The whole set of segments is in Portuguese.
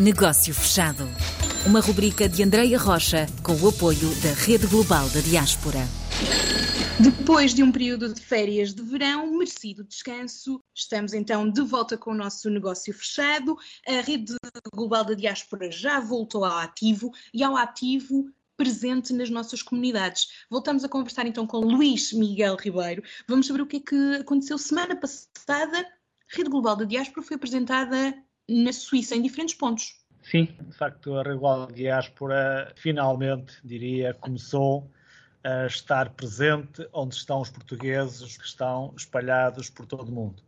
Negócio Fechado. Uma rubrica de Andreia Rocha com o apoio da Rede Global da Diaspora. Depois de um período de férias de verão, merecido descanso, estamos então de volta com o nosso negócio fechado. A Rede Global da Diaspora já voltou ao ativo e ao ativo presente nas nossas comunidades. Voltamos a conversar então com Luís Miguel Ribeiro. Vamos saber o que é que aconteceu semana passada. A Rede Global da Diaspora foi apresentada na Suíça, em diferentes pontos. Sim, de facto, a Regular Diáspora finalmente, diria, começou a estar presente onde estão os portugueses que estão espalhados por todo o mundo.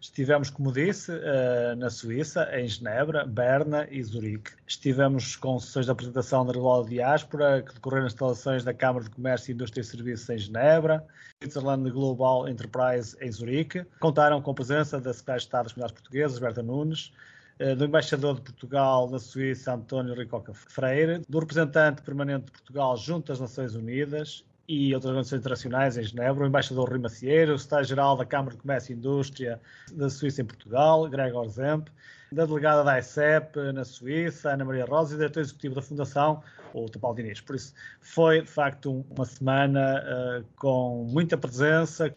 Estivemos, como disse, eh, na Suíça, em Genebra, Berna e Zurique. Estivemos com sessões de apresentação da Regular Diáspora, que decorreram nas instalações da Câmara de Comércio, Indústria e Serviços em Genebra, Switzerland Global Enterprise em Zurique. Contaram com a presença da Secretária de Estado das Comunidades Portuguesas, Berta Nunes, do embaixador de Portugal na Suíça, António Ricoca Freire, do representante permanente de Portugal junto às Nações Unidas e outras organizações internacionais em Genebra, o embaixador Rui Macieiro, o secretário-geral da Câmara de Comércio e Indústria da Suíça em Portugal, Gregor Zemp, da delegada da ICEP na Suíça, Ana Maria Rosa, e o diretor executivo da Fundação, o Topal Diniz. Por isso, foi, de facto, uma semana uh, com muita presença,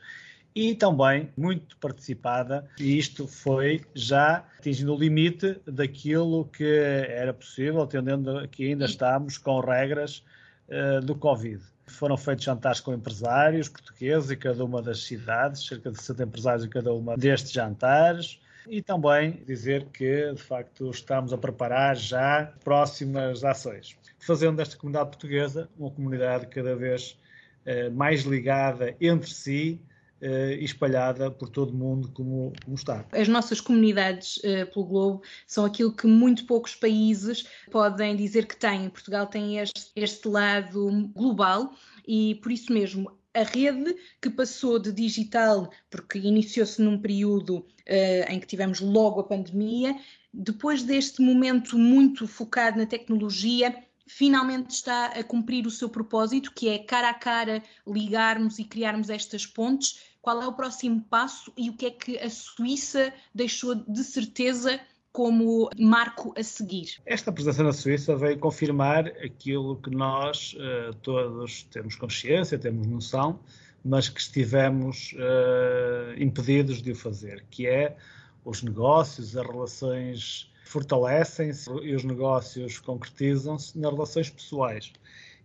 e também muito participada, e isto foi já atingindo o limite daquilo que era possível, atendendo que ainda estamos com regras uh, do Covid. Foram feitos jantares com empresários portugueses em cada uma das cidades, cerca de 60 empresários em cada uma destes jantares. E também dizer que, de facto, estamos a preparar já próximas ações, fazendo desta comunidade portuguesa uma comunidade cada vez uh, mais ligada entre si, uh, espalhada por todo o mundo como, como está. As nossas comunidades uh, pelo globo são aquilo que muito poucos países podem dizer que têm. Portugal tem este, este lado global e por isso mesmo a rede que passou de digital, porque iniciou-se num período uh, em que tivemos logo a pandemia, depois deste momento muito focado na tecnologia, finalmente está a cumprir o seu propósito, que é cara a cara ligarmos e criarmos estas pontes qual é o próximo passo e o que é que a Suíça deixou de certeza como marco a seguir? Esta presença na Suíça veio confirmar aquilo que nós uh, todos temos consciência, temos noção, mas que estivemos uh, impedidos de o fazer, que é os negócios, as relações fortalecem-se e os negócios concretizam-se nas relações pessoais.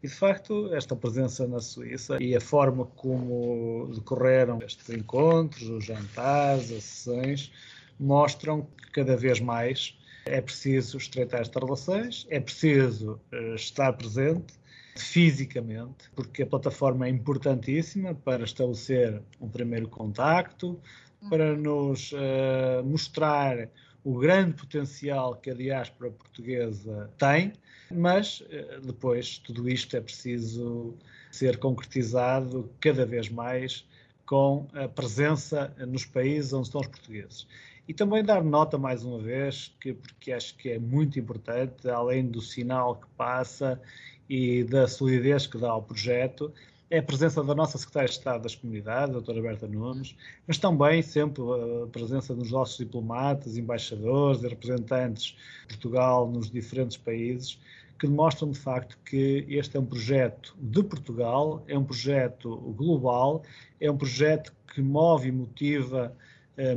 E de facto, esta presença na Suíça e a forma como decorreram estes encontros, os jantares, as sessões, mostram que cada vez mais é preciso estreitar estas relações, é preciso uh, estar presente fisicamente, porque a plataforma é importantíssima para estabelecer um primeiro contacto, para nos uh, mostrar o grande potencial que a diáspora portuguesa tem mas eh, depois tudo isto é preciso ser concretizado cada vez mais com a presença nos países onde estão os portugueses. E também dar nota, mais uma vez, que, porque acho que é muito importante, além do sinal que passa e da solidez que dá ao projeto, é a presença da nossa Secretária de Estado das Comunidades, a doutora Berta Nunes, mas também sempre a presença dos nossos diplomatas, embaixadores e representantes de Portugal nos diferentes países, que demonstram de facto que este é um projeto de Portugal, é um projeto global, é um projeto que move e motiva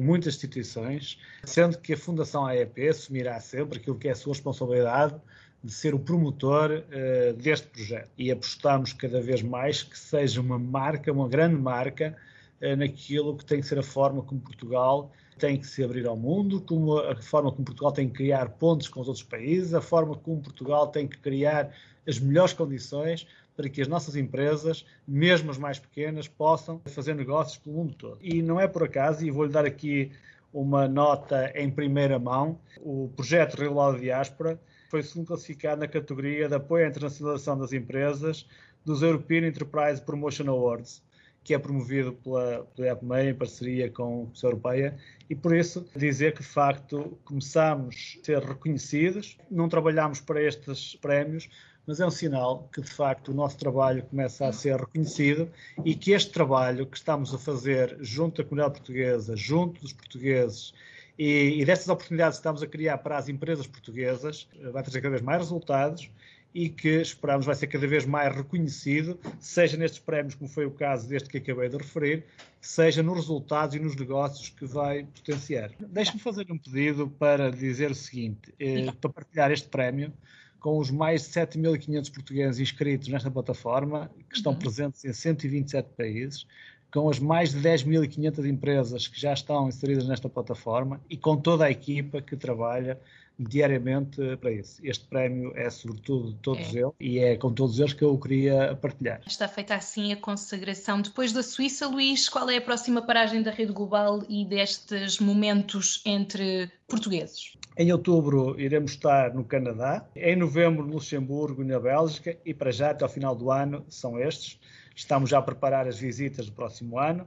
muitas instituições, sendo que a Fundação AEP assumirá sempre aquilo que é a sua responsabilidade de ser o promotor uh, deste projeto. E apostamos cada vez mais que seja uma marca, uma grande marca, uh, naquilo que tem que ser a forma como Portugal tem que se abrir ao mundo, como a forma como Portugal tem que criar pontes com os outros países, a forma como Portugal tem que criar as melhores condições para que as nossas empresas, mesmo as mais pequenas, possam fazer negócios pelo mundo todo. E não é por acaso, e vou-lhe dar aqui uma nota em primeira mão, o projeto Regular Diáspora foi segundo classificado na categoria de apoio à internacionalização das empresas dos European Enterprise Promotion Awards que é promovido pela, pela em parceria com a Comissão Europeia e por isso dizer que de facto começamos a ser reconhecidos, não trabalhamos para estes prémios, mas é um sinal que de facto o nosso trabalho começa a ser reconhecido e que este trabalho que estamos a fazer junto da comunidade portuguesa, junto dos portugueses E, e destas oportunidades que estamos a criar para as empresas portuguesas, vai trazer cada vez mais resultados e que esperamos vai ser cada vez mais reconhecido, seja nestes prémios, como foi o caso deste que acabei de referir, seja nos resultados e nos negócios que vai potenciar. Deixe-me fazer um pedido para dizer o seguinte, eh, para partilhar este prémio com os mais de 7.500 portugueses inscritos nesta plataforma, que estão uhum. presentes em 127 países, com as mais de 10.500 empresas que já estão inseridas nesta plataforma e com toda a equipa que trabalha diariamente para isso. Este prémio é sobretudo de todos é. eles e é com todos eles que eu queria partilhar. Está feita assim a consagração. Depois da Suíça, Luís, qual é a próxima paragem da rede global e destes momentos entre portugueses? Em outubro iremos estar no Canadá, em novembro no Luxemburgo e na Bélgica e para já até ao final do ano são estes. Estamos já a preparar as visitas do próximo ano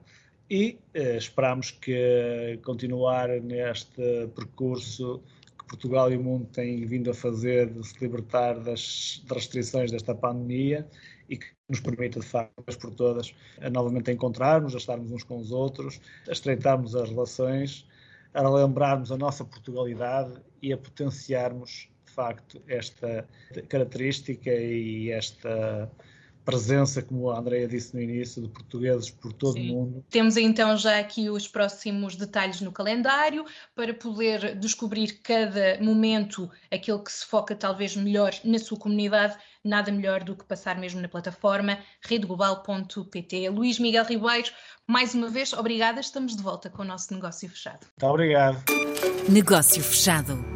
e eh, esperamos que continuar neste percurso Portugal e o mundo têm vindo a fazer de se libertar das, das restrições desta pandemia e que nos permita, de facto, por todas, a novamente encontrarmos, a estarmos uns com os outros, a estreitarmos as relações, a lembrarmos a nossa Portugalidade e a potenciarmos, de facto, esta característica e esta presença, como a Andrea disse no início, de portugueses por todo Sim. o mundo. Temos então já aqui os próximos detalhes no calendário para poder descobrir cada momento aquele que se foca talvez melhor na sua comunidade. Nada melhor do que passar mesmo na plataforma redeglobal.pt. Luís Miguel Ribeiro, mais uma vez, obrigada. Estamos de volta com o nosso negócio fechado. Muito obrigado. Negócio fechado.